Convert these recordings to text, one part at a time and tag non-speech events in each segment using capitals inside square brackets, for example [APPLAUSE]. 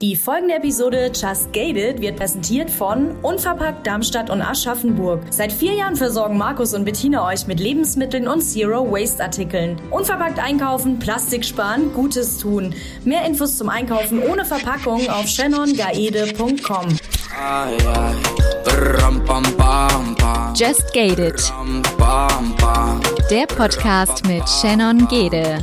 Die folgende Episode Just Gated wird präsentiert von Unverpackt Darmstadt und Aschaffenburg. Seit vier Jahren versorgen Markus und Bettina euch mit Lebensmitteln und Zero Waste Artikeln. Unverpackt einkaufen, Plastik sparen, Gutes tun. Mehr Infos zum Einkaufen ohne Verpackung auf shannongaede.com. Just Gated. Der Podcast mit Shannon Gede.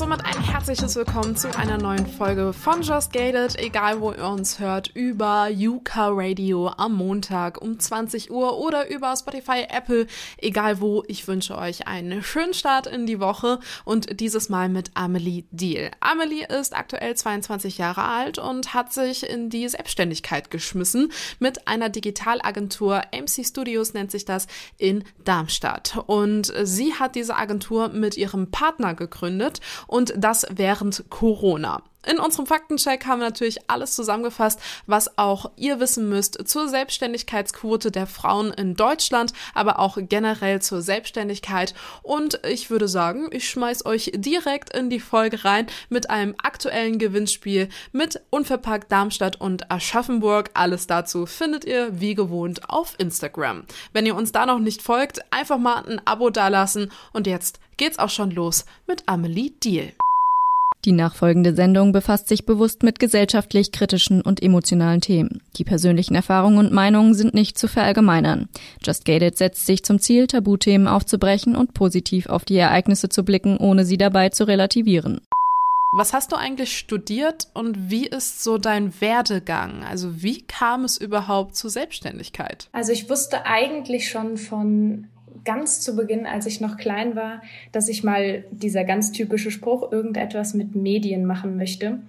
Und somit ein herzliches Willkommen zu einer neuen Folge von Just Gated, egal wo ihr uns hört, über Yuka Radio am Montag um 20 Uhr oder über Spotify, Apple, egal wo. Ich wünsche euch einen schönen Start in die Woche und dieses Mal mit Amelie Deal. Amelie ist aktuell 22 Jahre alt und hat sich in die Selbstständigkeit geschmissen mit einer Digitalagentur. MC Studios nennt sich das in Darmstadt. Und sie hat diese Agentur mit ihrem Partner gegründet und das während Corona. In unserem Faktencheck haben wir natürlich alles zusammengefasst, was auch ihr wissen müsst zur Selbstständigkeitsquote der Frauen in Deutschland, aber auch generell zur Selbstständigkeit. Und ich würde sagen, ich schmeiß euch direkt in die Folge rein mit einem aktuellen Gewinnspiel mit Unverpackt Darmstadt und Aschaffenburg. Alles dazu findet ihr wie gewohnt auf Instagram. Wenn ihr uns da noch nicht folgt, einfach mal ein Abo dalassen. Und jetzt geht's auch schon los mit Amelie Deal. Die nachfolgende Sendung befasst sich bewusst mit gesellschaftlich kritischen und emotionalen Themen. Die persönlichen Erfahrungen und Meinungen sind nicht zu verallgemeinern. Just Gated setzt sich zum Ziel, Tabuthemen aufzubrechen und positiv auf die Ereignisse zu blicken, ohne sie dabei zu relativieren. Was hast du eigentlich studiert und wie ist so dein Werdegang? Also wie kam es überhaupt zur Selbstständigkeit? Also ich wusste eigentlich schon von ganz zu Beginn, als ich noch klein war, dass ich mal dieser ganz typische Spruch irgendetwas mit Medien machen möchte.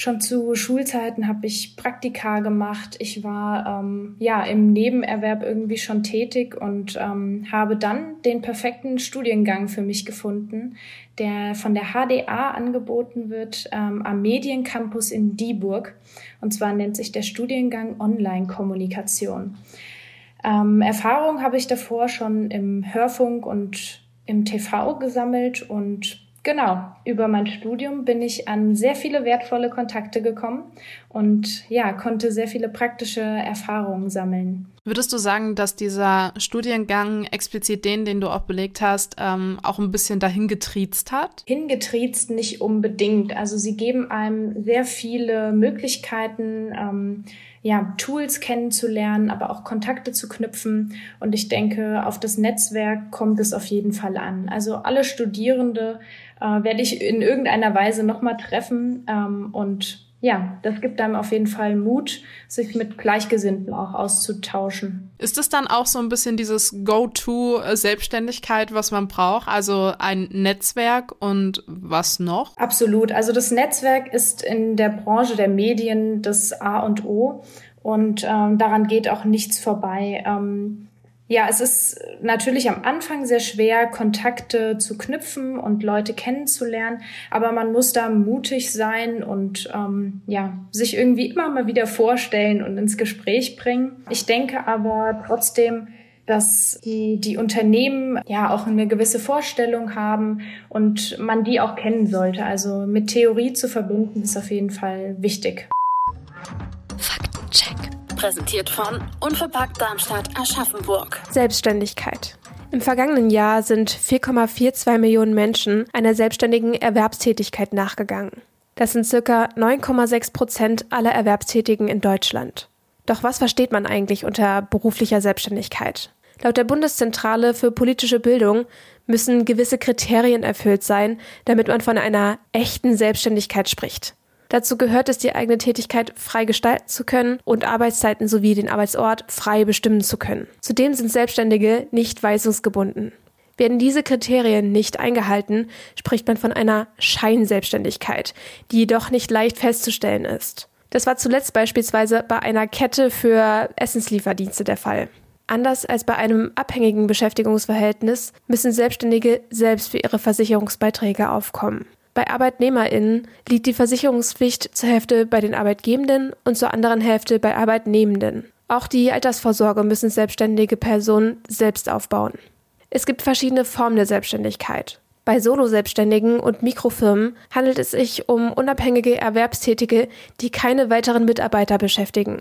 Schon zu Schulzeiten habe ich Praktika gemacht. Ich war ähm, ja im Nebenerwerb irgendwie schon tätig und ähm, habe dann den perfekten Studiengang für mich gefunden, der von der HDA angeboten wird ähm, am Mediencampus in Dieburg. Und zwar nennt sich der Studiengang Online-Kommunikation. Ähm, Erfahrung habe ich davor schon im Hörfunk und im TV gesammelt und genau, über mein Studium bin ich an sehr viele wertvolle Kontakte gekommen und ja, konnte sehr viele praktische Erfahrungen sammeln. Würdest du sagen, dass dieser Studiengang explizit den, den du auch belegt hast, ähm, auch ein bisschen dahin getriezt hat? Hingetriezt nicht unbedingt. Also sie geben einem sehr viele Möglichkeiten, ähm, ja, Tools kennenzulernen, aber auch Kontakte zu knüpfen. Und ich denke, auf das Netzwerk kommt es auf jeden Fall an. Also alle Studierende äh, werde ich in irgendeiner Weise nochmal treffen ähm, und ja, das gibt einem auf jeden Fall Mut, sich mit Gleichgesinnten auch auszutauschen. Ist es dann auch so ein bisschen dieses Go-to-Selbstständigkeit, was man braucht? Also ein Netzwerk und was noch? Absolut. Also das Netzwerk ist in der Branche der Medien das A und O und ähm, daran geht auch nichts vorbei. Ähm, ja, es ist natürlich am Anfang sehr schwer, Kontakte zu knüpfen und Leute kennenzulernen, aber man muss da mutig sein und ähm, ja, sich irgendwie immer mal wieder vorstellen und ins Gespräch bringen. Ich denke aber trotzdem, dass die, die Unternehmen ja auch eine gewisse Vorstellung haben und man die auch kennen sollte. Also mit Theorie zu verbinden ist auf jeden Fall wichtig. Faktencheck. Präsentiert von Unverpackt Darmstadt Aschaffenburg. Selbstständigkeit. Im vergangenen Jahr sind 4,42 Millionen Menschen einer selbstständigen Erwerbstätigkeit nachgegangen. Das sind circa 9,6 Prozent aller Erwerbstätigen in Deutschland. Doch was versteht man eigentlich unter beruflicher Selbstständigkeit? Laut der Bundeszentrale für politische Bildung müssen gewisse Kriterien erfüllt sein, damit man von einer echten Selbstständigkeit spricht. Dazu gehört es, die eigene Tätigkeit frei gestalten zu können und Arbeitszeiten sowie den Arbeitsort frei bestimmen zu können. Zudem sind Selbstständige nicht weisungsgebunden. Werden diese Kriterien nicht eingehalten, spricht man von einer Scheinselbstständigkeit, die jedoch nicht leicht festzustellen ist. Das war zuletzt beispielsweise bei einer Kette für Essenslieferdienste der Fall. Anders als bei einem abhängigen Beschäftigungsverhältnis müssen Selbstständige selbst für ihre Versicherungsbeiträge aufkommen. Bei ArbeitnehmerInnen liegt die Versicherungspflicht zur Hälfte bei den Arbeitgebenden und zur anderen Hälfte bei Arbeitnehmenden. Auch die Altersvorsorge müssen selbstständige Personen selbst aufbauen. Es gibt verschiedene Formen der Selbstständigkeit. Bei Solo-Selbstständigen und Mikrofirmen handelt es sich um unabhängige Erwerbstätige, die keine weiteren Mitarbeiter beschäftigen.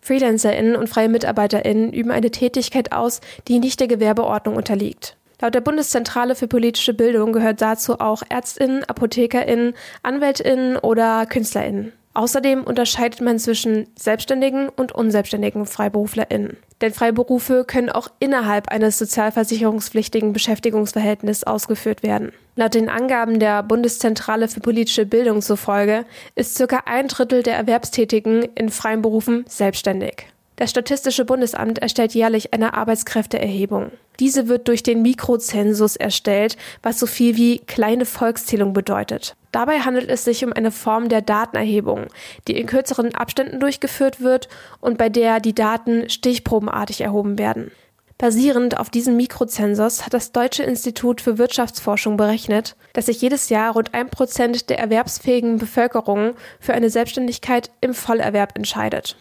FreelancerInnen und freie MitarbeiterInnen üben eine Tätigkeit aus, die nicht der Gewerbeordnung unterliegt. Laut der Bundeszentrale für politische Bildung gehört dazu auch ÄrztInnen, ApothekerInnen, AnwältInnen oder KünstlerInnen. Außerdem unterscheidet man zwischen selbstständigen und unselbstständigen FreiberuflerInnen. Denn Freiberufe können auch innerhalb eines sozialversicherungspflichtigen Beschäftigungsverhältnisses ausgeführt werden. Laut den Angaben der Bundeszentrale für politische Bildung zufolge ist circa ein Drittel der Erwerbstätigen in freien Berufen selbstständig. Das Statistische Bundesamt erstellt jährlich eine Arbeitskräfteerhebung. Diese wird durch den Mikrozensus erstellt, was so viel wie kleine Volkszählung bedeutet. Dabei handelt es sich um eine Form der Datenerhebung, die in kürzeren Abständen durchgeführt wird und bei der die Daten stichprobenartig erhoben werden. Basierend auf diesem Mikrozensus hat das Deutsche Institut für Wirtschaftsforschung berechnet, dass sich jedes Jahr rund ein Prozent der erwerbsfähigen Bevölkerung für eine Selbstständigkeit im Vollerwerb entscheidet.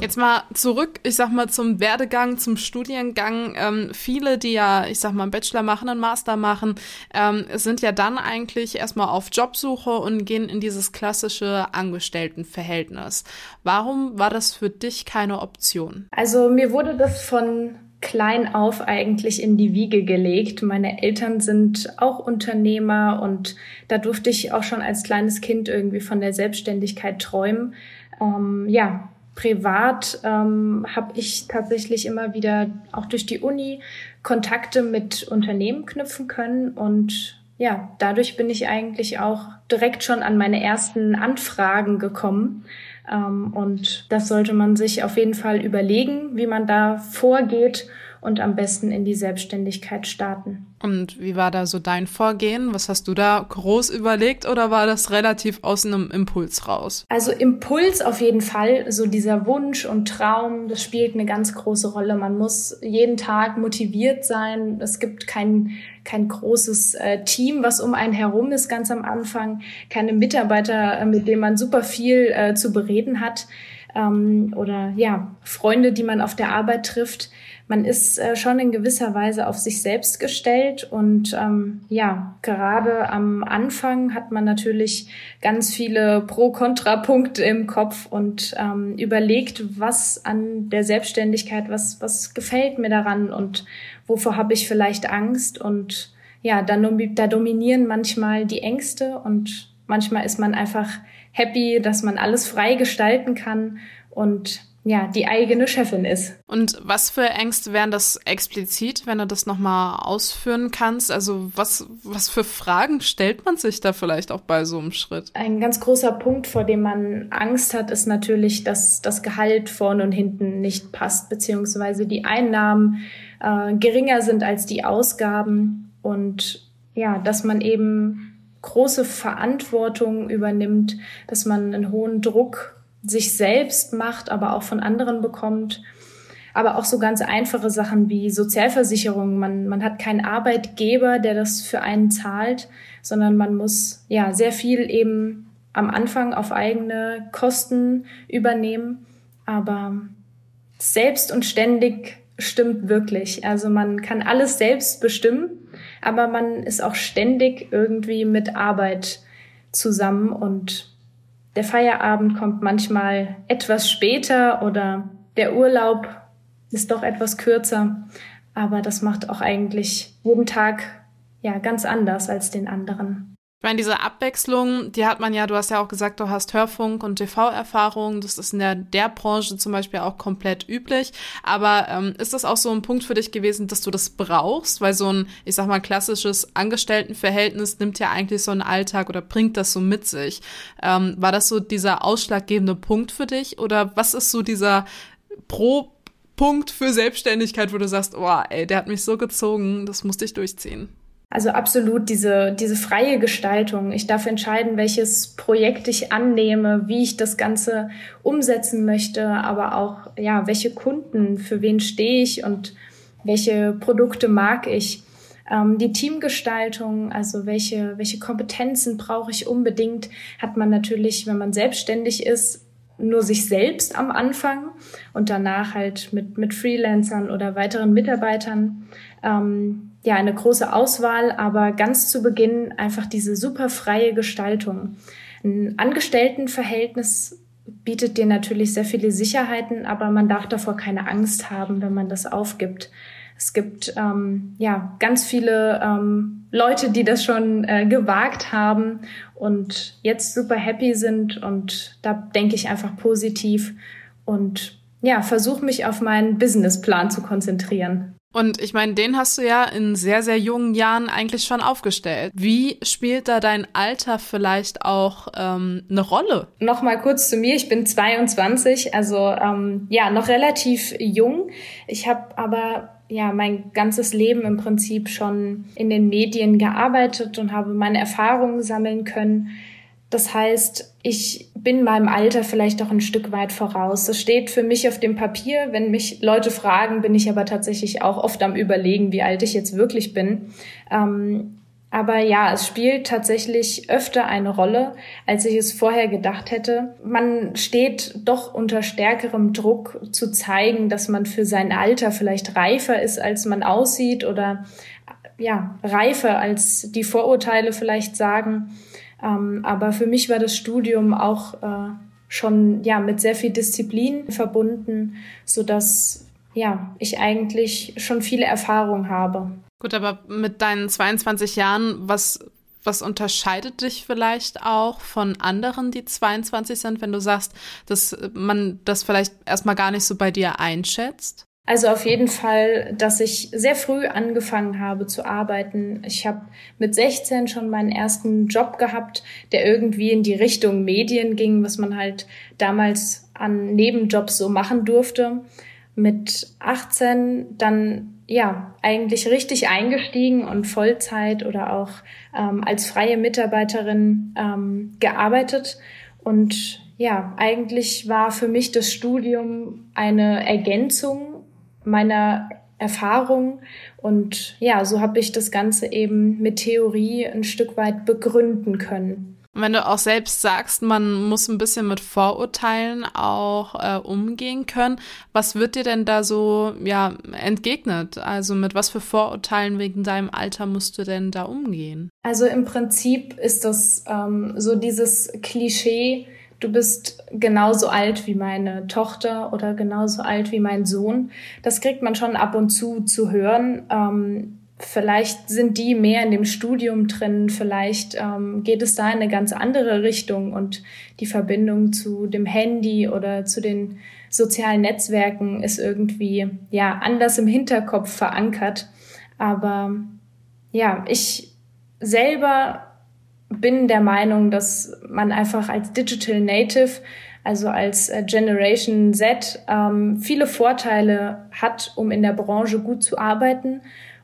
Jetzt mal zurück, ich sag mal, zum Werdegang, zum Studiengang. Ähm, viele, die ja, ich sag mal, einen Bachelor machen, einen Master machen, ähm, sind ja dann eigentlich erstmal auf Jobsuche und gehen in dieses klassische Angestelltenverhältnis. Warum war das für dich keine Option? Also mir wurde das von klein auf eigentlich in die Wiege gelegt. Meine Eltern sind auch Unternehmer und da durfte ich auch schon als kleines Kind irgendwie von der Selbstständigkeit träumen. Ähm, ja, privat ähm, habe ich tatsächlich immer wieder auch durch die Uni Kontakte mit Unternehmen knüpfen können und ja, dadurch bin ich eigentlich auch direkt schon an meine ersten Anfragen gekommen. Ähm, und das sollte man sich auf jeden Fall überlegen, wie man da vorgeht und am besten in die Selbstständigkeit starten. Und wie war da so dein Vorgehen? Was hast du da groß überlegt oder war das relativ aus einem Impuls raus? Also Impuls auf jeden Fall. So dieser Wunsch und Traum, das spielt eine ganz große Rolle. Man muss jeden Tag motiviert sein. Es gibt kein, kein großes äh, Team, was um einen herum ist ganz am Anfang. Keine Mitarbeiter, äh, mit denen man super viel äh, zu bereden hat. Ähm, oder ja, Freunde, die man auf der Arbeit trifft man ist äh, schon in gewisser Weise auf sich selbst gestellt und ähm, ja, gerade am Anfang hat man natürlich ganz viele Pro-Kontra-Punkte im Kopf und ähm, überlegt, was an der Selbstständigkeit, was, was gefällt mir daran und wovor habe ich vielleicht Angst? Und ja, da, da dominieren manchmal die Ängste und manchmal ist man einfach happy, dass man alles frei gestalten kann und ja, die eigene Chefin ist. Und was für Ängste wären das explizit, wenn du das nochmal ausführen kannst? Also was, was für Fragen stellt man sich da vielleicht auch bei so einem Schritt? Ein ganz großer Punkt, vor dem man Angst hat, ist natürlich, dass das Gehalt vorne und hinten nicht passt, beziehungsweise die Einnahmen äh, geringer sind als die Ausgaben und ja, dass man eben große Verantwortung übernimmt, dass man einen hohen Druck sich selbst macht, aber auch von anderen bekommt. Aber auch so ganz einfache Sachen wie Sozialversicherung. Man, man hat keinen Arbeitgeber, der das für einen zahlt, sondern man muss ja sehr viel eben am Anfang auf eigene Kosten übernehmen. Aber selbst und ständig stimmt wirklich. Also man kann alles selbst bestimmen, aber man ist auch ständig irgendwie mit Arbeit zusammen und der Feierabend kommt manchmal etwas später oder der Urlaub ist doch etwas kürzer. Aber das macht auch eigentlich jeden Tag ja ganz anders als den anderen. Ich meine, diese Abwechslung, die hat man ja, du hast ja auch gesagt, du hast Hörfunk und TV-Erfahrung. Das ist in der, der Branche zum Beispiel auch komplett üblich. Aber ähm, ist das auch so ein Punkt für dich gewesen, dass du das brauchst? Weil so ein, ich sag mal, klassisches Angestelltenverhältnis nimmt ja eigentlich so einen Alltag oder bringt das so mit sich. Ähm, war das so dieser ausschlaggebende Punkt für dich? Oder was ist so dieser Pro Punkt für Selbstständigkeit, wo du sagst, oh, ey, der hat mich so gezogen, das musste ich durchziehen? Also absolut diese, diese freie Gestaltung. Ich darf entscheiden, welches Projekt ich annehme, wie ich das Ganze umsetzen möchte, aber auch, ja, welche Kunden, für wen stehe ich und welche Produkte mag ich. Ähm, die Teamgestaltung, also welche, welche Kompetenzen brauche ich unbedingt, hat man natürlich, wenn man selbstständig ist, nur sich selbst am Anfang und danach halt mit, mit Freelancern oder weiteren Mitarbeitern. Ähm, ja, eine große Auswahl, aber ganz zu Beginn einfach diese super freie Gestaltung. Ein Angestelltenverhältnis bietet dir natürlich sehr viele Sicherheiten, aber man darf davor keine Angst haben, wenn man das aufgibt. Es gibt ähm, ja ganz viele ähm, Leute, die das schon äh, gewagt haben und jetzt super happy sind und da denke ich einfach positiv und ja, versuche mich auf meinen Businessplan zu konzentrieren. Und ich meine, den hast du ja in sehr, sehr jungen Jahren eigentlich schon aufgestellt. Wie spielt da dein Alter vielleicht auch ähm, eine Rolle? Nochmal kurz zu mir. Ich bin 22, also ähm, ja, noch relativ jung. Ich habe aber ja mein ganzes Leben im Prinzip schon in den Medien gearbeitet und habe meine Erfahrungen sammeln können. Das heißt, ich bin meinem Alter vielleicht auch ein Stück weit voraus. Das steht für mich auf dem Papier. Wenn mich Leute fragen, bin ich aber tatsächlich auch oft am Überlegen, wie alt ich jetzt wirklich bin. Ähm, aber ja, es spielt tatsächlich öfter eine Rolle, als ich es vorher gedacht hätte. Man steht doch unter stärkerem Druck zu zeigen, dass man für sein Alter vielleicht reifer ist, als man aussieht oder ja, reifer als die Vorurteile vielleicht sagen. Ähm, aber für mich war das Studium auch äh, schon ja mit sehr viel Disziplin verbunden, so dass ja ich eigentlich schon viele Erfahrungen habe. Gut, aber mit deinen 22 Jahren, was was unterscheidet dich vielleicht auch von anderen, die 22 sind, wenn du sagst, dass man das vielleicht erstmal gar nicht so bei dir einschätzt? Also auf jeden Fall, dass ich sehr früh angefangen habe zu arbeiten. Ich habe mit 16 schon meinen ersten Job gehabt, der irgendwie in die Richtung Medien ging, was man halt damals an Nebenjobs so machen durfte. Mit 18 dann ja eigentlich richtig eingestiegen und Vollzeit oder auch ähm, als freie Mitarbeiterin ähm, gearbeitet und ja, eigentlich war für mich das Studium eine Ergänzung meiner Erfahrung. Und ja, so habe ich das Ganze eben mit Theorie ein Stück weit begründen können. Und wenn du auch selbst sagst, man muss ein bisschen mit Vorurteilen auch äh, umgehen können, was wird dir denn da so ja entgegnet? Also mit was für Vorurteilen wegen deinem Alter musst du denn da umgehen? Also im Prinzip ist das ähm, so dieses Klischee, du bist genauso alt wie meine Tochter oder genauso alt wie mein Sohn. Das kriegt man schon ab und zu zu hören. Ähm, vielleicht sind die mehr in dem Studium drin, vielleicht ähm, geht es da in eine ganz andere Richtung und die Verbindung zu dem Handy oder zu den sozialen Netzwerken ist irgendwie ja anders im Hinterkopf verankert. Aber ja, ich selber bin der Meinung, dass man einfach als Digital Native, also als äh, Generation Z, ähm, viele Vorteile hat, um in der Branche gut zu arbeiten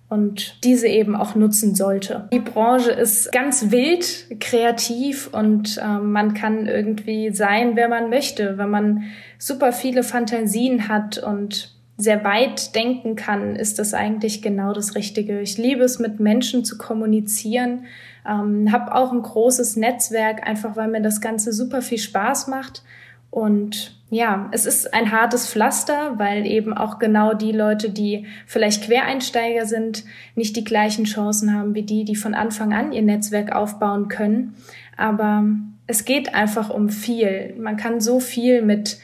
und diese eben auch nutzen sollte. Die Branche ist ganz wild, kreativ und äh, man kann irgendwie sein, wer man möchte, wenn man super viele Fantasien hat und sehr weit denken kann, ist das eigentlich genau das Richtige. Ich liebe es, mit Menschen zu kommunizieren ähm, habe auch ein großes Netzwerk, einfach weil mir das Ganze super viel Spaß macht. Und ja, es ist ein hartes Pflaster, weil eben auch genau die Leute, die vielleicht Quereinsteiger sind, nicht die gleichen Chancen haben wie die, die von Anfang an ihr Netzwerk aufbauen können. Aber es geht einfach um viel. Man kann so viel mit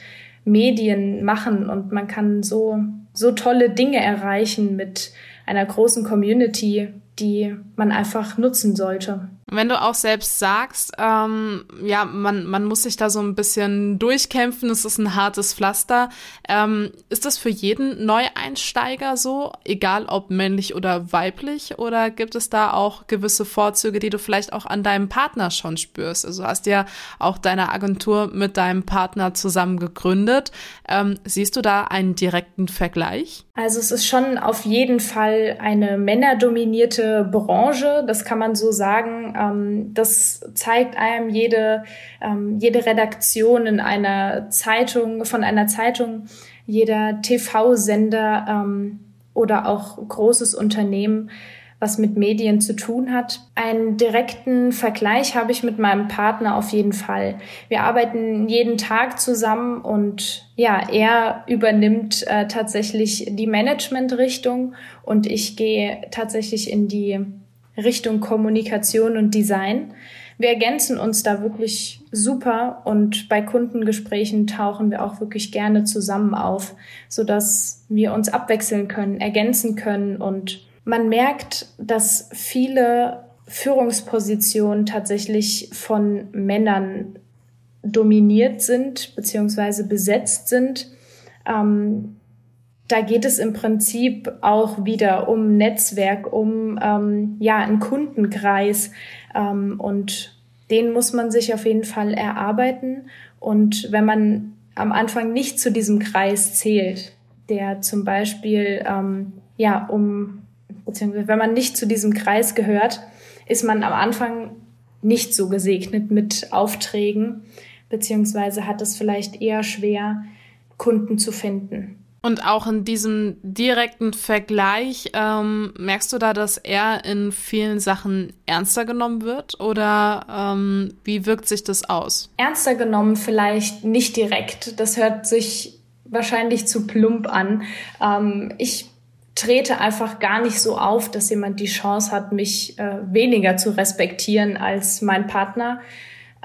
Medien machen und man kann so, so tolle Dinge erreichen mit einer großen Community, die man einfach nutzen sollte. Wenn du auch selbst sagst, ähm, ja, man, man muss sich da so ein bisschen durchkämpfen, es ist ein hartes Pflaster. Ähm, ist das für jeden Neueinsteiger so, egal ob männlich oder weiblich, oder gibt es da auch gewisse Vorzüge, die du vielleicht auch an deinem Partner schon spürst? Also hast ja auch deine Agentur mit deinem Partner zusammen gegründet. Ähm, siehst du da einen direkten Vergleich? Also es ist schon auf jeden Fall eine männerdominierte Branche, das kann man so sagen. Ähm, das zeigt einem jede, ähm, jede Redaktion in einer Zeitung, von einer Zeitung, jeder TV-Sender ähm, oder auch großes Unternehmen. was mit Medien zu tun hat. Einen direkten Vergleich habe ich mit meinem Partner auf jeden Fall. Wir arbeiten jeden Tag zusammen und ja, er übernimmt äh, tatsächlich die Managementrichtung und ich gehe tatsächlich in die Richtung Kommunikation und Design. Wir ergänzen uns da wirklich super und bei Kundengesprächen tauchen wir auch wirklich gerne zusammen auf, so dass wir uns abwechseln können, ergänzen können und man merkt, dass viele Führungspositionen tatsächlich von Männern dominiert sind beziehungsweise besetzt sind. Ähm, da geht es im Prinzip auch wieder um Netzwerk, um ähm, ja einen Kundenkreis ähm, und den muss man sich auf jeden Fall erarbeiten. Und wenn man am Anfang nicht zu diesem Kreis zählt, der zum Beispiel ähm, ja um beziehungsweise wenn man nicht zu diesem Kreis gehört, ist man am Anfang nicht so gesegnet mit Aufträgen, beziehungsweise hat es vielleicht eher schwer, Kunden zu finden. Und auch in diesem direkten Vergleich, ähm, merkst du da, dass er in vielen Sachen ernster genommen wird oder ähm, wie wirkt sich das aus? Ernster genommen vielleicht nicht direkt. Das hört sich wahrscheinlich zu plump an. Ähm, ich trete einfach gar nicht so auf, dass jemand die Chance hat, mich äh, weniger zu respektieren als mein Partner.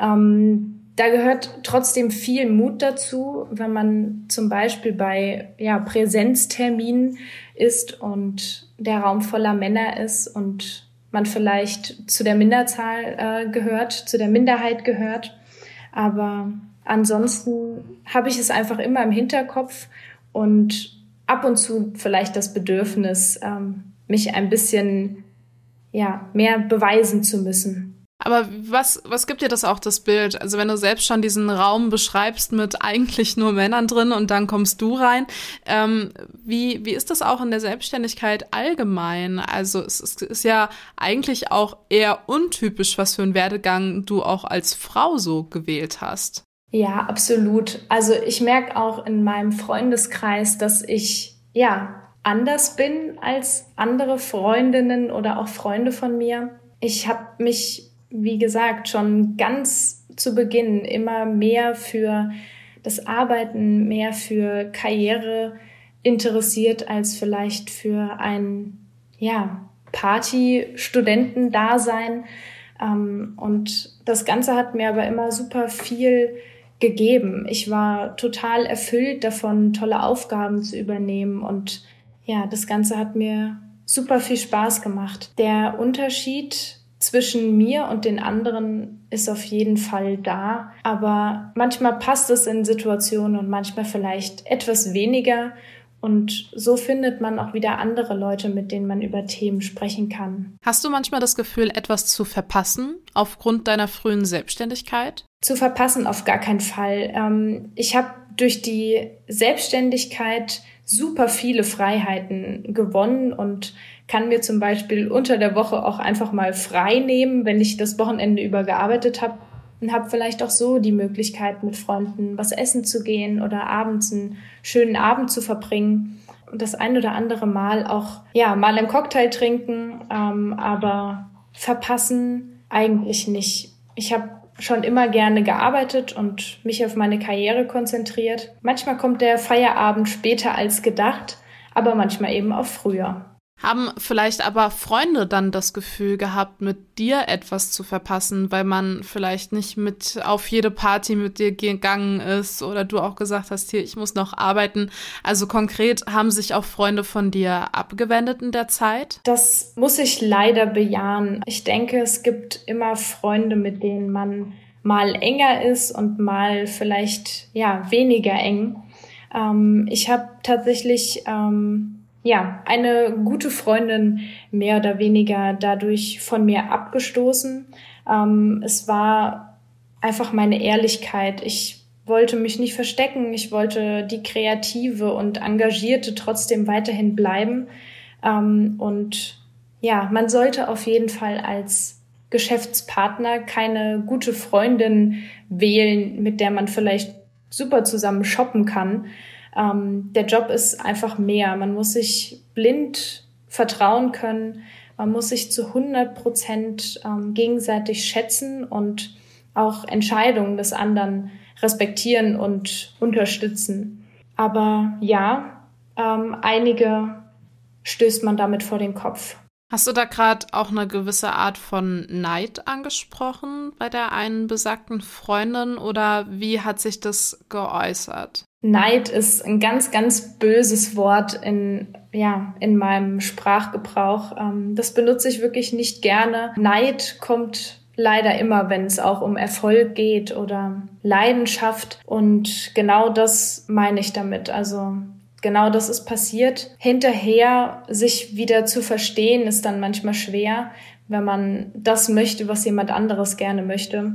Ähm, da gehört trotzdem viel Mut dazu, wenn man zum Beispiel bei ja, Präsenzterminen ist und der Raum voller Männer ist und man vielleicht zu der Minderzahl äh, gehört, zu der Minderheit gehört. Aber ansonsten habe ich es einfach immer im Hinterkopf und ab und zu vielleicht das Bedürfnis, ähm, mich ein bisschen ja, mehr beweisen zu müssen. Aber was, was gibt dir das auch, das Bild? Also wenn du selbst schon diesen Raum beschreibst mit eigentlich nur Männern drin und dann kommst du rein, ähm, wie, wie ist das auch in der Selbstständigkeit allgemein? Also es, es ist ja eigentlich auch eher untypisch, was für einen Werdegang du auch als Frau so gewählt hast. Ja, absolut. Also ich merke auch in meinem Freundeskreis, dass ich ja anders bin als andere Freundinnen oder auch Freunde von mir. Ich habe mich, wie gesagt, schon ganz zu Beginn immer mehr für das Arbeiten, mehr für Karriere interessiert als vielleicht für ein ja, Party-Studentendasein. Ähm, und das Ganze hat mir aber immer super viel gegeben. Ich war total erfüllt davon, tolle Aufgaben zu übernehmen und ja, das Ganze hat mir super viel Spaß gemacht. Der Unterschied zwischen mir und den anderen ist auf jeden Fall da, aber manchmal passt es in Situationen und manchmal vielleicht etwas weniger und so findet man auch wieder andere Leute, mit denen man über Themen sprechen kann. Hast du manchmal das Gefühl, etwas zu verpassen aufgrund deiner frühen Selbstständigkeit? Zu verpassen auf gar keinen Fall. Ähm, ich habe durch die Selbstständigkeit super viele Freiheiten gewonnen und kann mir zum Beispiel unter der Woche auch einfach mal frei nehmen, wenn ich das Wochenende über gearbeitet habe und habe vielleicht auch so die Möglichkeit, mit Freunden was essen zu gehen oder abends einen schönen Abend zu verbringen und das ein oder andere Mal auch, ja, mal einen Cocktail trinken, ähm, aber verpassen eigentlich nicht. Ich habe schon immer gerne gearbeitet und mich auf meine Karriere konzentriert. Manchmal kommt der Feierabend später als gedacht, aber manchmal eben auch früher. Haben vielleicht aber Freunde dann das Gefühl gehabt, mit dir etwas zu verpassen, weil man vielleicht nicht mit auf jede Party mit dir gegangen ist oder du auch gesagt hast, hier, ich muss noch arbeiten. Also konkret haben sich auch Freunde von dir abgewendet in der Zeit? Das muss ich leider bejahen. Ich denke, es gibt immer Freunde, mit denen man mal enger ist und mal vielleicht ja weniger eng. Ähm, ich habe tatsächlich ähm, ja, eine gute Freundin mehr oder weniger dadurch von mir abgestoßen. Ähm, es war einfach meine Ehrlichkeit. Ich wollte mich nicht verstecken. Ich wollte die Kreative und Engagierte trotzdem weiterhin bleiben. Ähm, und ja, man sollte auf jeden Fall als Geschäftspartner keine gute Freundin wählen, mit der man vielleicht super zusammen shoppen kann, ähm, der Job ist einfach mehr. Man muss sich blind vertrauen können. Man muss sich zu 100 Prozent ähm, gegenseitig schätzen und auch Entscheidungen des anderen respektieren und unterstützen. Aber ja, ähm, einige stößt man damit vor den Kopf. Hast du da gerade auch eine gewisse Art von Neid angesprochen bei der einen besagten Freundin oder wie hat sich das geäußert? Neid ist ein ganz, ganz böses Wort in, ja, in meinem Sprachgebrauch. Ähm, das benutze ich wirklich nicht gerne. Neid kommt leider immer, wenn es auch um Erfolg geht oder Leidenschaft. Und genau das meine ich damit. Also genau das ist passiert. Hinterher sich wieder zu verstehen, ist dann manchmal schwer, wenn man das möchte, was jemand anderes gerne möchte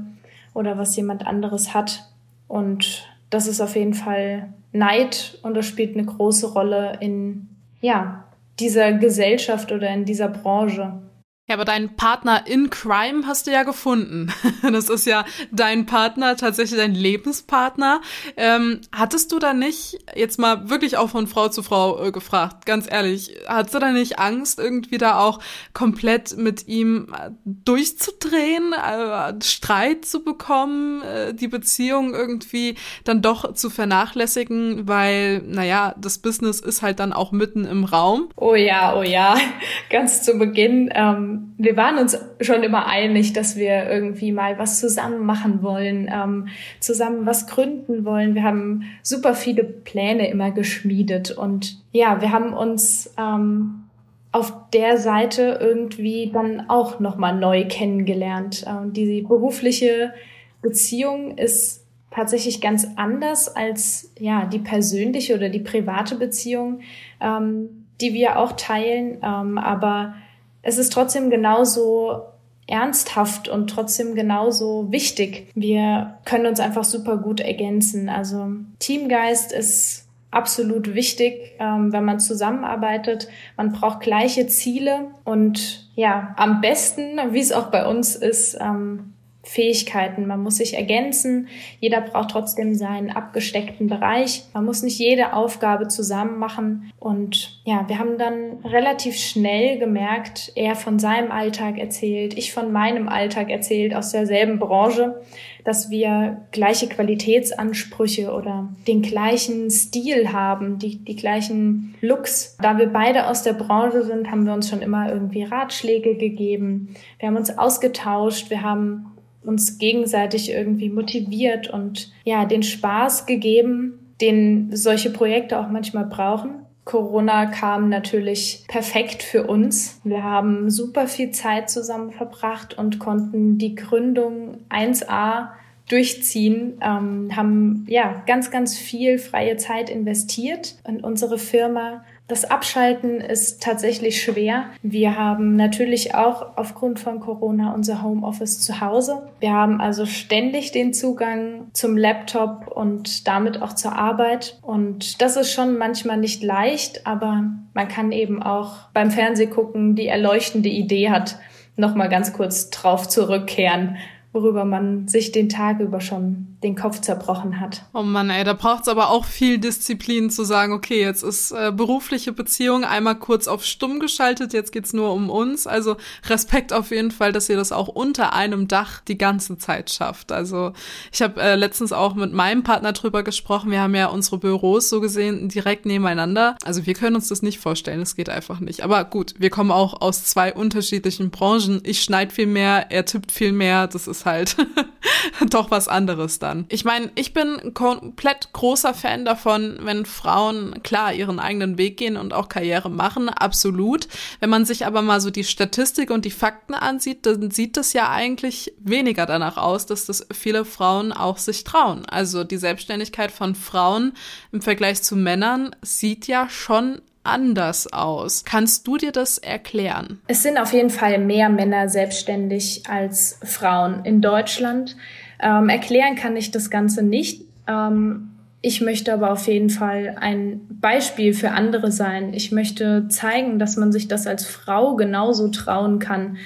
oder was jemand anderes hat. Und das ist auf jeden Fall Neid und das spielt eine große Rolle in, ja, dieser Gesellschaft oder in dieser Branche. Ja, aber deinen Partner in Crime hast du ja gefunden. [LAUGHS] Das ist ja dein Partner, tatsächlich dein Lebenspartner. Ähm, hattest du da nicht, jetzt mal wirklich auch von Frau zu Frau äh, gefragt, ganz ehrlich, hattest du da nicht Angst, irgendwie da auch komplett mit ihm äh, durchzudrehen, äh, Streit zu bekommen, äh, die Beziehung irgendwie dann doch zu vernachlässigen, weil, naja, das Business ist halt dann auch mitten im Raum? Oh ja, oh ja, [LAUGHS] ganz zu Beginn. Ähm wir waren uns schon immer einig, dass wir irgendwie mal was zusammen machen wollen, ähm, zusammen was gründen wollen. Wir haben super viele Pläne immer geschmiedet und ja, wir haben uns ähm, auf der Seite irgendwie dann auch nochmal neu kennengelernt. Ähm, die berufliche Beziehung ist tatsächlich ganz anders als ja die persönliche oder die private Beziehung, ähm, die wir auch teilen. Ähm, aber es ist trotzdem genauso ernsthaft und trotzdem genauso wichtig. Wir können uns einfach super gut ergänzen. Also Teamgeist ist absolut wichtig, ähm, wenn man zusammenarbeitet. Man braucht gleiche Ziele und ja, am besten, wie es auch bei uns ist, ähm, Fähigkeiten. Man muss sich ergänzen. Jeder braucht trotzdem seinen abgesteckten Bereich. Man muss nicht jede Aufgabe zusammen machen. Und ja, wir haben dann relativ schnell gemerkt, er von seinem Alltag erzählt, ich von meinem Alltag erzählt aus derselben Branche, dass wir gleiche Qualitätsansprüche oder den gleichen Stil haben, die, die gleichen Looks. Da wir beide aus der Branche sind, haben wir uns schon immer irgendwie Ratschläge gegeben. Wir haben uns ausgetauscht. Wir haben uns gegenseitig irgendwie motiviert und ja, den Spaß gegeben, den solche Projekte auch manchmal brauchen. Corona kam natürlich perfekt für uns. Wir haben super viel Zeit zusammen verbracht und konnten die Gründung 1a durchziehen, ähm, haben ja ganz, ganz viel freie Zeit investiert in unsere Firma das Abschalten ist tatsächlich schwer. Wir haben natürlich auch aufgrund von Corona unser Homeoffice zu Hause. Wir haben also ständig den Zugang zum Laptop und damit auch zur Arbeit. Und das ist schon manchmal nicht leicht, aber man kann eben auch beim Fernsehgucken die erleuchtende Idee hat, nochmal ganz kurz drauf zurückkehren, worüber man sich den Tag über schon den Kopf zerbrochen hat. Oh Mann, ey, da braucht's aber auch viel Disziplin zu sagen, okay, jetzt ist äh, berufliche Beziehung einmal kurz auf stumm geschaltet, jetzt geht's nur um uns. Also Respekt auf jeden Fall, dass ihr das auch unter einem Dach die ganze Zeit schafft. Also ich habe äh, letztens auch mit meinem Partner drüber gesprochen. Wir haben ja unsere Büros so gesehen direkt nebeneinander. Also wir können uns das nicht vorstellen, es geht einfach nicht. Aber gut, wir kommen auch aus zwei unterschiedlichen Branchen. Ich schneid viel mehr, er tippt viel mehr. Das ist halt [LAUGHS] doch was anderes da dann. Ich meine, ich bin komplett großer Fan davon, wenn Frauen klar ihren eigenen Weg gehen und auch Karriere machen, absolut. Wenn man sich aber mal so die Statistik und die Fakten ansieht, dann sieht es ja eigentlich weniger danach aus, dass das viele Frauen auch sich trauen. Also die Selbstständigkeit von Frauen im Vergleich zu Männern sieht ja schon anders aus. Kannst du dir das erklären? Es sind auf jeden Fall mehr Männer selbstständig als Frauen in Deutschland. Ähm, erklären kann ich das Ganze nicht. Ähm, ich möchte aber auf jeden Fall ein Beispiel für andere sein. Ich möchte zeigen, dass man sich das als Frau genauso trauen kann,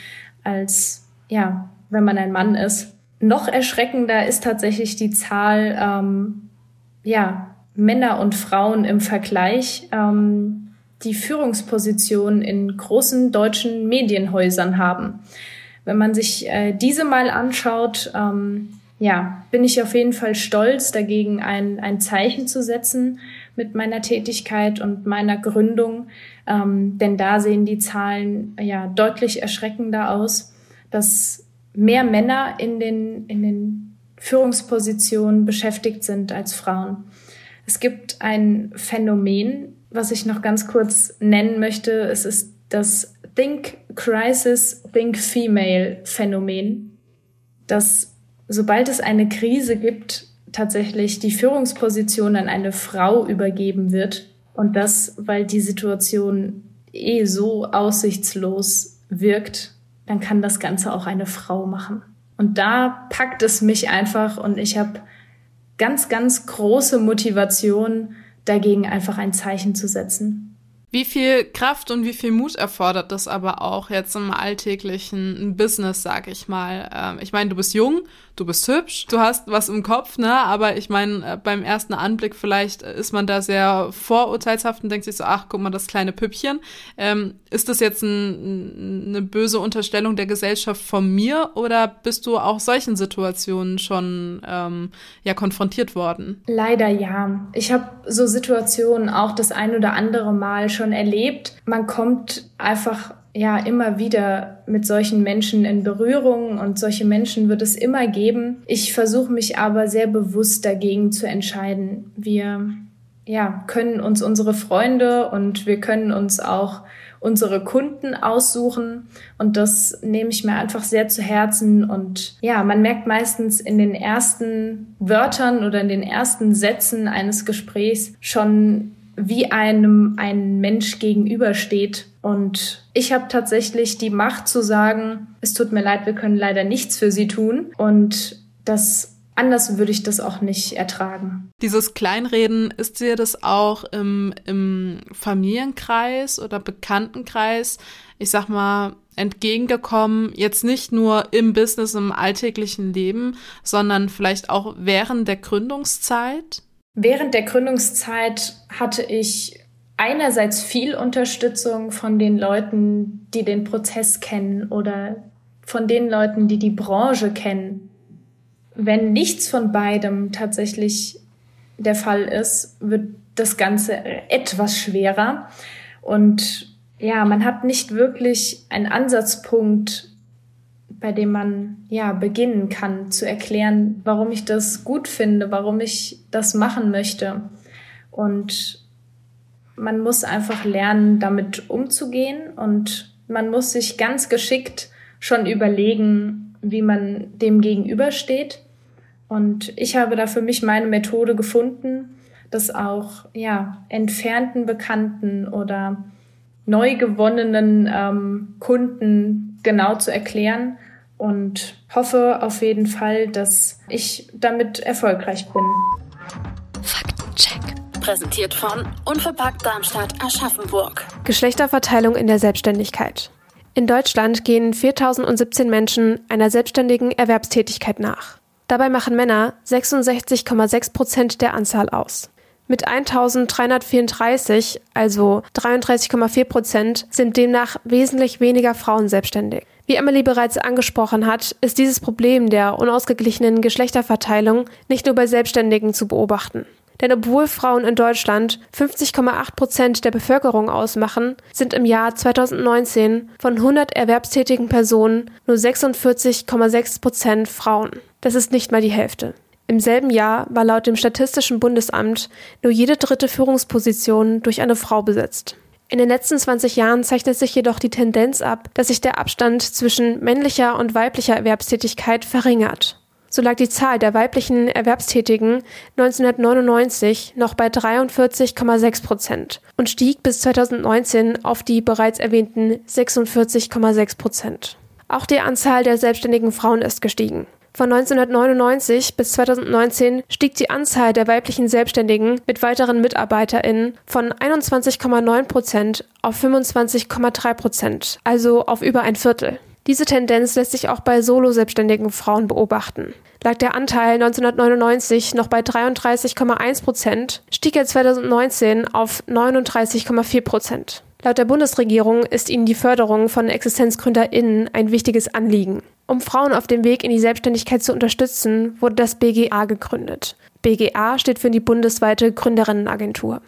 als, ja, wenn man ein Mann ist. Noch erschreckender ist tatsächlich die Zahl, ähm, ja, Männer und Frauen im Vergleich. Ähm, die Führungsposition in großen deutschen Medienhäusern haben. Wenn man sich äh, diese mal anschaut, ähm, ja, bin ich auf jeden Fall stolz, dagegen ein, ein Zeichen zu setzen mit meiner Tätigkeit und meiner Gründung. Ähm, denn da sehen die Zahlen ja deutlich erschreckender aus, dass mehr Männer in den, in den Führungspositionen beschäftigt sind als Frauen. Es gibt ein Phänomen, was ich noch ganz kurz nennen möchte. Es ist das Think Crisis, Think Female Phänomen, dass sobald es eine Krise gibt, tatsächlich die Führungsposition an eine Frau übergeben wird. Und das, weil die Situation eh so aussichtslos wirkt, dann kann das Ganze auch eine Frau machen. Und da packt es mich einfach und ich habe ganz, ganz große Motivation, dagegen einfach ein Zeichen zu setzen. Wie viel Kraft und wie viel Mut erfordert das aber auch jetzt im alltäglichen Business, sag ich mal? Ähm, ich meine, du bist jung, du bist hübsch, du hast was im Kopf, ne? Aber ich meine, äh, beim ersten Anblick vielleicht ist man da sehr vorurteilshaft und denkt sich so, ach, guck mal, das kleine Püppchen. Ähm, ist das jetzt ein, eine böse Unterstellung der Gesellschaft von mir oder bist du auch solchen Situationen schon ähm, ja konfrontiert worden? Leider ja. Ich habe so Situationen auch das ein oder andere Mal schon schon erlebt. Man kommt einfach ja immer wieder mit solchen Menschen in Berührung und solche Menschen wird es immer geben. Ich versuche mich aber sehr bewusst dagegen zu entscheiden. Wir ja, können uns unsere Freunde und wir können uns auch unsere Kunden aussuchen und das nehme ich mir einfach sehr zu Herzen und ja, man merkt meistens in den ersten Wörtern oder in den ersten Sätzen eines Gesprächs schon, wie einem ein Mensch gegenübersteht. Und ich habe tatsächlich die Macht zu sagen, es tut mir leid, wir können leider nichts für sie tun. Und das anders würde ich das auch nicht ertragen. Dieses Kleinreden, ist dir das auch im, im Familienkreis oder Bekanntenkreis, ich sag mal, entgegengekommen, jetzt nicht nur im Business, im alltäglichen Leben, sondern vielleicht auch während der Gründungszeit? Während der Gründungszeit hatte ich einerseits viel Unterstützung von den Leuten, die den Prozess kennen oder von den Leuten, die die Branche kennen. Wenn nichts von beidem tatsächlich der Fall ist, wird das Ganze etwas schwerer. Und ja, man hat nicht wirklich einen Ansatzpunkt, bei dem man ja beginnen kann zu erklären, warum ich das gut finde, warum ich das machen möchte. Und man muss einfach lernen, damit umzugehen und man muss sich ganz geschickt schon überlegen, wie man dem gegenübersteht. Und ich habe da für mich meine Methode gefunden, das auch ja entfernten Bekannten oder neu gewonnenen ähm, Kunden genau zu erklären und hoffe auf jeden Fall, dass ich damit erfolgreich bin. Faktencheck. Präsentiert von Unverpackt Darmstadt Aschaffenburg. Geschlechterverteilung in der Selbstständigkeit. In Deutschland gehen 4017 Menschen einer selbstständigen Erwerbstätigkeit nach. Dabei machen Männer 66,6 Prozent der Anzahl aus. Mit 1334, also 33,4 Prozent, sind demnach wesentlich weniger Frauen selbstständig. Wie Emily bereits angesprochen hat, ist dieses Problem der unausgeglichenen Geschlechterverteilung nicht nur bei Selbstständigen zu beobachten. Denn obwohl Frauen in Deutschland 50,8 Prozent der Bevölkerung ausmachen, sind im Jahr 2019 von 100 erwerbstätigen Personen nur 46,6 Prozent Frauen. Das ist nicht mal die Hälfte. Im selben Jahr war laut dem Statistischen Bundesamt nur jede dritte Führungsposition durch eine Frau besetzt. In den letzten 20 Jahren zeichnet sich jedoch die Tendenz ab, dass sich der Abstand zwischen männlicher und weiblicher Erwerbstätigkeit verringert. So lag die Zahl der weiblichen Erwerbstätigen 1999 noch bei 43,6 Prozent und stieg bis 2019 auf die bereits erwähnten 46,6 Prozent. Auch die Anzahl der selbstständigen Frauen ist gestiegen. Von 1999 bis 2019 stieg die Anzahl der weiblichen Selbstständigen mit weiteren MitarbeiterInnen von 21,9 Prozent auf 25,3 Prozent, also auf über ein Viertel. Diese Tendenz lässt sich auch bei solo-selbstständigen Frauen beobachten. Lag der Anteil 1999 noch bei 33,1 Prozent, stieg er 2019 auf 39,4 Prozent. Laut der Bundesregierung ist ihnen die Förderung von ExistenzgründerInnen ein wichtiges Anliegen. Um Frauen auf dem Weg in die Selbstständigkeit zu unterstützen, wurde das BGA gegründet. BGA steht für die bundesweite Gründerinnenagentur.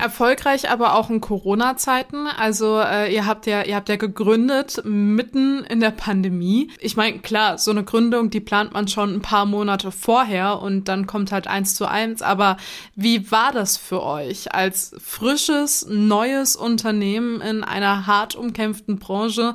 Erfolgreich aber auch in Corona-Zeiten. Also äh, ihr habt ja, ihr habt ja gegründet mitten in der Pandemie. Ich meine, klar, so eine Gründung, die plant man schon ein paar Monate vorher und dann kommt halt eins zu eins. Aber wie war das für euch als frisches, neues Unternehmen in einer hart umkämpften Branche?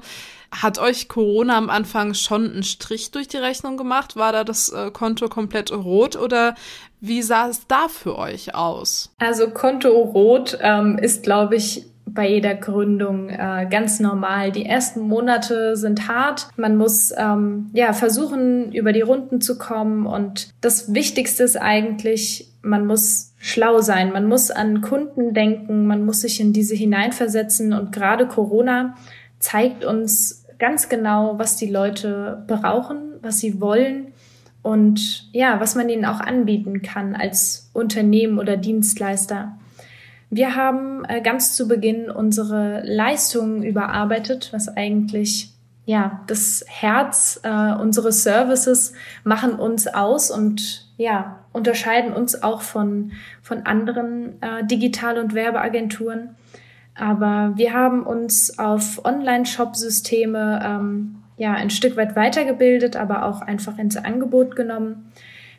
Hat euch Corona am Anfang schon einen Strich durch die Rechnung gemacht? War da das äh, Konto komplett rot oder wie sah es da für euch aus? Also Konto rot ähm, ist, glaube ich, bei jeder Gründung äh, ganz normal. Die ersten Monate sind hart. Man muss ähm, ja versuchen, über die Runden zu kommen. Und das Wichtigste ist eigentlich, man muss schlau sein. Man muss an Kunden denken. Man muss sich in diese hineinversetzen. Und gerade Corona zeigt uns ganz genau, was die Leute brauchen, was sie wollen und ja, was man ihnen auch anbieten kann als Unternehmen oder Dienstleister. Wir haben äh, ganz zu Beginn unsere Leistungen überarbeitet, was eigentlich ja das Herz äh, unseres Services machen uns aus und ja unterscheiden uns auch von von anderen äh, Digital- und Werbeagenturen. Aber wir haben uns auf Online-Shop-Systeme ähm, ja ein Stück weit weitergebildet, aber auch einfach ins Angebot genommen.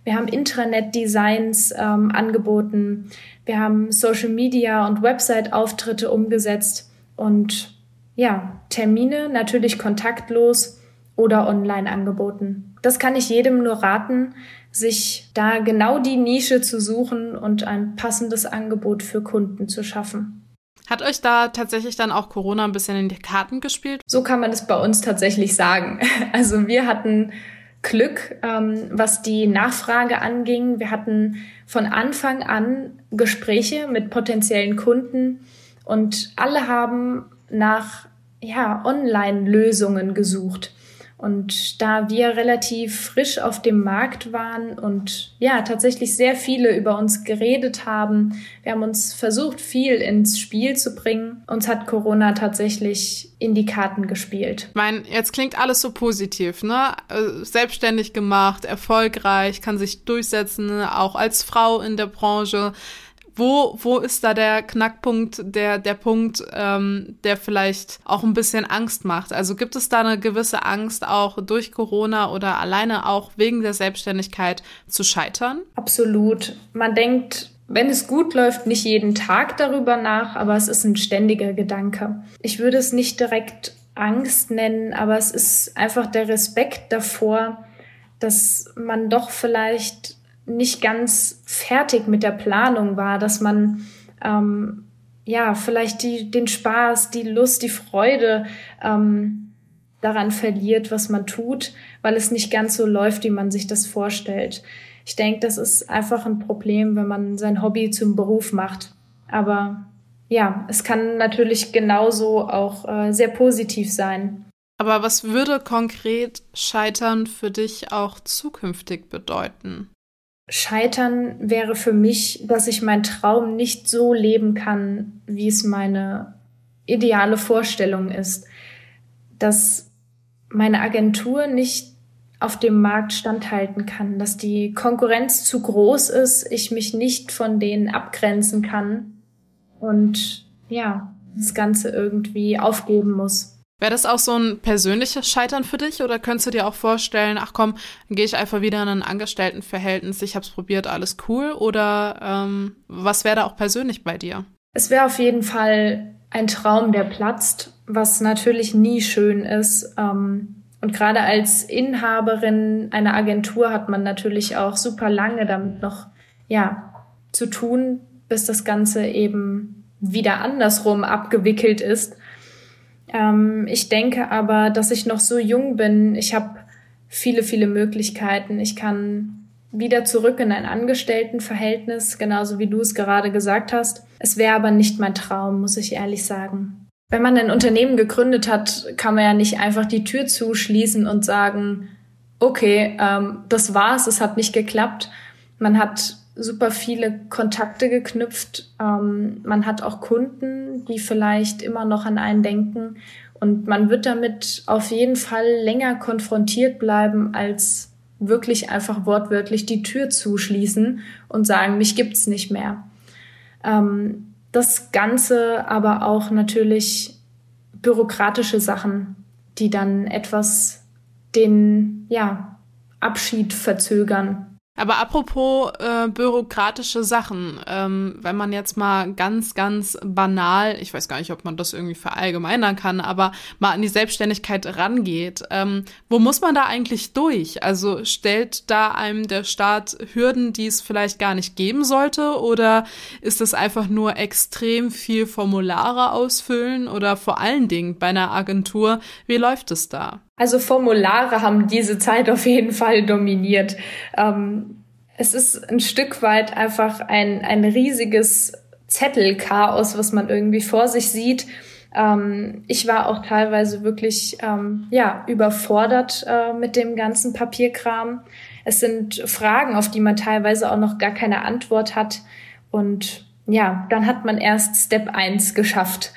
Wir haben Intranet-Designs ähm, angeboten. Wir haben Social Media und Website-Auftritte umgesetzt und ja, Termine natürlich kontaktlos oder online angeboten. Das kann ich jedem nur raten, sich da genau die Nische zu suchen und ein passendes Angebot für Kunden zu schaffen. Hat euch da tatsächlich dann auch Corona ein bisschen in die Karten gespielt? So kann man es bei uns tatsächlich sagen. [LAUGHS] Also wir hatten Glück, ähm, was die Nachfrage anging. Wir hatten von Anfang an Gespräche mit potenziellen Kunden und alle haben nach ja, Online-Lösungen gesucht. Und da wir relativ frisch auf dem Markt waren und ja, tatsächlich sehr viele über uns geredet haben, wir haben uns versucht, viel ins Spiel zu bringen. Uns hat Corona tatsächlich in die Karten gespielt. Ich meine, jetzt klingt alles so positiv, ne? Äh, selbstständig gemacht, erfolgreich, kann sich durchsetzen, auch als Frau in der Branche wo, wo ist da der Knackpunkt, der, der Punkt, ähm, der vielleicht auch ein bisschen Angst macht? Also gibt es da eine gewisse Angst, auch durch Corona oder alleine auch wegen der Selbstständigkeit zu scheitern? Absolut. Man denkt, wenn es gut läuft, nicht jeden Tag darüber nach, aber es ist ein ständiger Gedanke. Ich würde es nicht direkt Angst nennen, aber es ist einfach der Respekt davor, dass man doch vielleicht nicht ganz fertig mit der Planung war, dass man ähm, ja vielleicht die, den Spaß, die Lust, die Freude ähm, daran verliert, was man tut, weil es nicht ganz so läuft, wie man sich das vorstellt. Ich denke, das ist einfach ein Problem, wenn man sein Hobby zum Beruf macht. Aber ja, es kann natürlich genauso auch äh, sehr positiv sein. Aber was würde konkret Scheitern für dich auch zukünftig bedeuten? Scheitern wäre für mich, dass ich meinen Traum nicht so leben kann, wie es meine ideale Vorstellung ist. Dass meine Agentur nicht auf dem Markt standhalten kann, dass die Konkurrenz zu groß ist, ich mich nicht von denen abgrenzen kann und ja, das Ganze irgendwie aufgeben muss. Wäre das auch so ein persönliches Scheitern für dich oder könntest du dir auch vorstellen, ach komm, dann gehe ich einfach wieder in ein Angestelltenverhältnis, ich habe es probiert, alles cool? Oder ähm, was wäre da auch persönlich bei dir? Es wäre auf jeden Fall ein Traum, der platzt, was natürlich nie schön ist. Ähm, und gerade als Inhaberin einer Agentur hat man natürlich auch super lange damit noch ja, zu tun, bis das Ganze eben wieder andersrum abgewickelt ist. Ähm, ich denke aber, dass ich noch so jung bin. Ich habe viele, viele Möglichkeiten. Ich kann wieder zurück in ein Angestelltenverhältnis, genauso wie du es gerade gesagt hast. Es wäre aber nicht mein Traum, muss ich ehrlich sagen. Wenn man ein Unternehmen gegründet hat, kann man ja nicht einfach die Tür zuschließen und sagen, okay, ähm, das war's, es hat nicht geklappt. Man hat super viele Kontakte geknüpft. Ähm, man hat auch Kunden, die vielleicht immer noch an einen denken. Und man wird damit auf jeden Fall länger konfrontiert bleiben, als wirklich einfach wortwörtlich die Tür zuschließen und sagen, mich gibt's nicht mehr. Ähm, das Ganze aber auch natürlich bürokratische Sachen, die dann etwas den ja, Abschied verzögern. Aber apropos äh, bürokratische Sachen, ähm, wenn man jetzt mal ganz, ganz banal, ich weiß gar nicht, ob man das irgendwie verallgemeinern kann, aber mal an die Selbstständigkeit rangeht, ähm, wo muss man da eigentlich durch? Also stellt da einem der Staat Hürden, die es vielleicht gar nicht geben sollte? Oder ist es einfach nur extrem viel Formulare ausfüllen? Oder vor allen Dingen bei einer Agentur, wie läuft es da? Also Formulare haben diese Zeit auf jeden Fall dominiert. Ähm, es ist ein Stück weit einfach ein, ein riesiges Zettelchaos, was man irgendwie vor sich sieht. Ähm, ich war auch teilweise wirklich ähm, ja überfordert äh, mit dem ganzen Papierkram. Es sind Fragen, auf die man teilweise auch noch gar keine Antwort hat. Und ja, dann hat man erst Step 1 geschafft.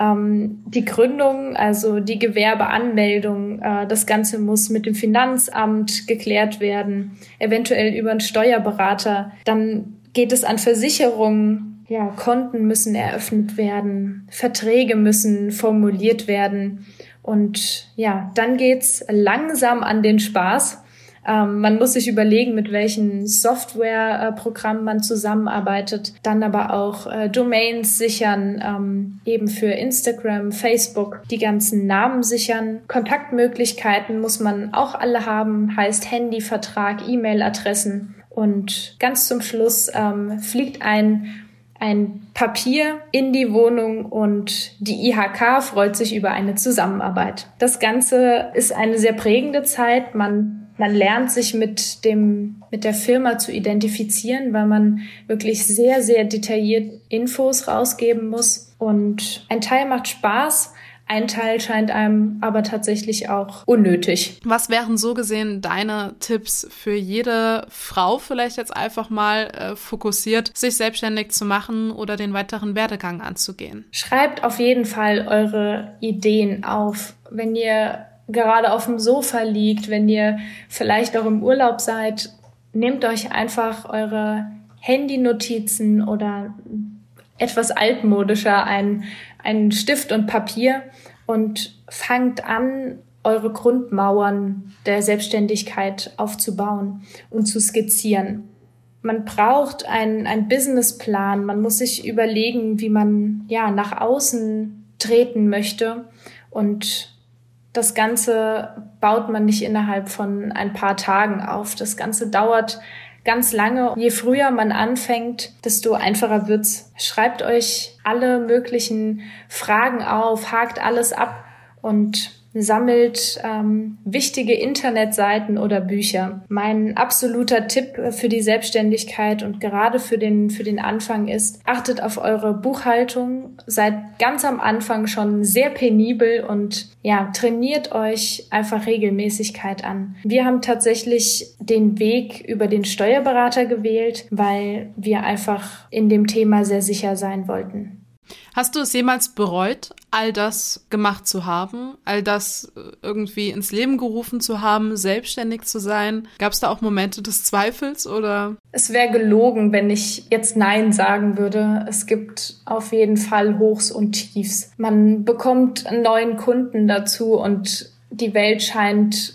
Ähm, die Gründung, also die Gewerbeanmeldung, äh, das Ganze muss mit dem Finanzamt geklärt werden, eventuell über einen Steuerberater. Dann geht es an Versicherungen. Ja, Konten müssen eröffnet werden, Verträge müssen formuliert werden. Und ja, dann geht's langsam an den Spaß. Ähm, man muss sich überlegen, mit welchen Softwareprogrammen man zusammenarbeitet. Dann aber auch äh, Domains sichern, ähm, eben für Instagram, Facebook, die ganzen Namen sichern. Kontaktmöglichkeiten muss man auch alle haben, heißt Handyvertrag, E-Mail-Adressen. Und ganz zum Schluss ähm, fliegt ein ein Papier in die Wohnung und die IHK freut sich über eine Zusammenarbeit. Das Ganze ist eine sehr prägende Zeit. Man man lernt sich mit dem, mit der Firma zu identifizieren, weil man wirklich sehr, sehr detailliert Infos rausgeben muss. Und ein Teil macht Spaß, ein Teil scheint einem aber tatsächlich auch unnötig. Was wären so gesehen deine Tipps für jede Frau vielleicht jetzt einfach mal äh, fokussiert, sich selbstständig zu machen oder den weiteren Werdegang anzugehen? Schreibt auf jeden Fall eure Ideen auf. Wenn ihr gerade auf dem Sofa liegt, wenn ihr vielleicht auch im Urlaub seid, nehmt euch einfach eure Handynotizen oder etwas altmodischer ein, ein Stift und Papier und fangt an, eure Grundmauern der Selbstständigkeit aufzubauen und zu skizzieren. Man braucht einen, einen Businessplan. Man muss sich überlegen, wie man ja nach außen treten möchte und das Ganze baut man nicht innerhalb von ein paar Tagen auf. Das Ganze dauert ganz lange. Je früher man anfängt, desto einfacher wird's. Schreibt euch alle möglichen Fragen auf, hakt alles ab und sammelt ähm, wichtige Internetseiten oder Bücher. Mein absoluter Tipp für die Selbstständigkeit und gerade für den, für den Anfang ist, achtet auf eure Buchhaltung, seid ganz am Anfang schon sehr penibel und ja, trainiert euch einfach Regelmäßigkeit an. Wir haben tatsächlich den Weg über den Steuerberater gewählt, weil wir einfach in dem Thema sehr sicher sein wollten. Hast du es jemals bereut, all das gemacht zu haben, all das äh, irgendwie ins Leben gerufen zu haben, selbstständig zu sein? Gab es da auch Momente des Zweifels oder? Es wäre gelogen, wenn ich jetzt Nein sagen würde. Es gibt auf jeden Fall Hochs und Tiefs. Man bekommt einen neuen Kunden dazu und die Welt scheint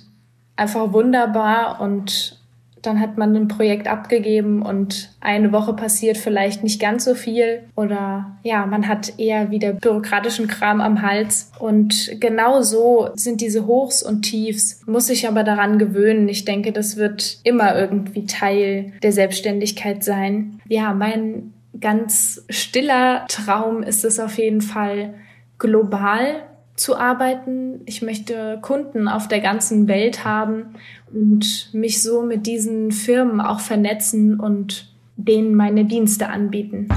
einfach wunderbar und dann hat man ein Projekt abgegeben und eine Woche passiert vielleicht nicht ganz so viel oder ja, man hat eher wieder bürokratischen Kram am Hals und genau so sind diese Hochs und Tiefs, muss ich aber daran gewöhnen. Ich denke, das wird immer irgendwie Teil der Selbstständigkeit sein. Ja, mein ganz stiller Traum ist es auf jeden Fall global zu arbeiten. Ich möchte Kunden auf der ganzen Welt haben und mich so mit diesen Firmen auch vernetzen und denen meine Dienste anbieten.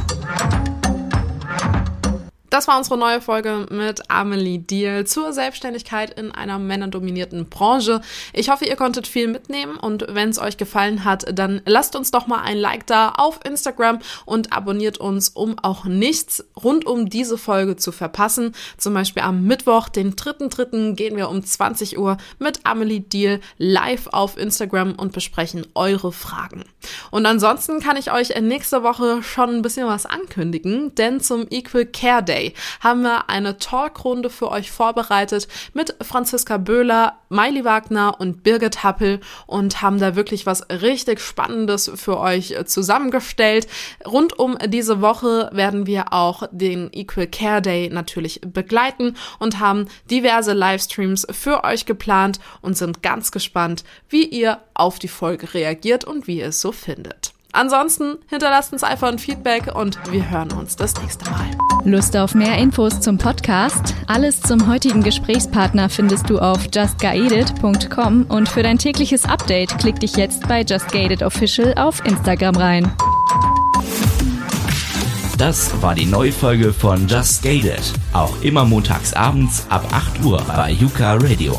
Das war unsere neue Folge mit Amelie Deal zur Selbstständigkeit in einer männerdominierten Branche. Ich hoffe, ihr konntet viel mitnehmen und wenn es euch gefallen hat, dann lasst uns doch mal ein Like da auf Instagram und abonniert uns, um auch nichts rund um diese Folge zu verpassen. Zum Beispiel am Mittwoch, den 3.3. gehen wir um 20 Uhr mit Amelie Deal live auf Instagram und besprechen eure Fragen. Und ansonsten kann ich euch nächste Woche schon ein bisschen was ankündigen, denn zum Equal Care Day Day haben wir eine Talkrunde für euch vorbereitet mit Franziska Böhler, Miley Wagner und Birgit Happel und haben da wirklich was richtig Spannendes für euch zusammengestellt. Rund um diese Woche werden wir auch den Equal Care Day natürlich begleiten und haben diverse Livestreams für euch geplant und sind ganz gespannt, wie ihr auf die Folge reagiert und wie ihr es so findet. Ansonsten hinterlasst uns einfach ein Feedback und wir hören uns das nächste Mal. Lust auf mehr Infos zum Podcast? Alles zum heutigen Gesprächspartner findest du auf justguided.com und für dein tägliches Update klick dich jetzt bei Just Official auf Instagram rein. Das war die neue Folge von Just Gated. Auch immer montags abends ab 8 Uhr bei Yuka Radio.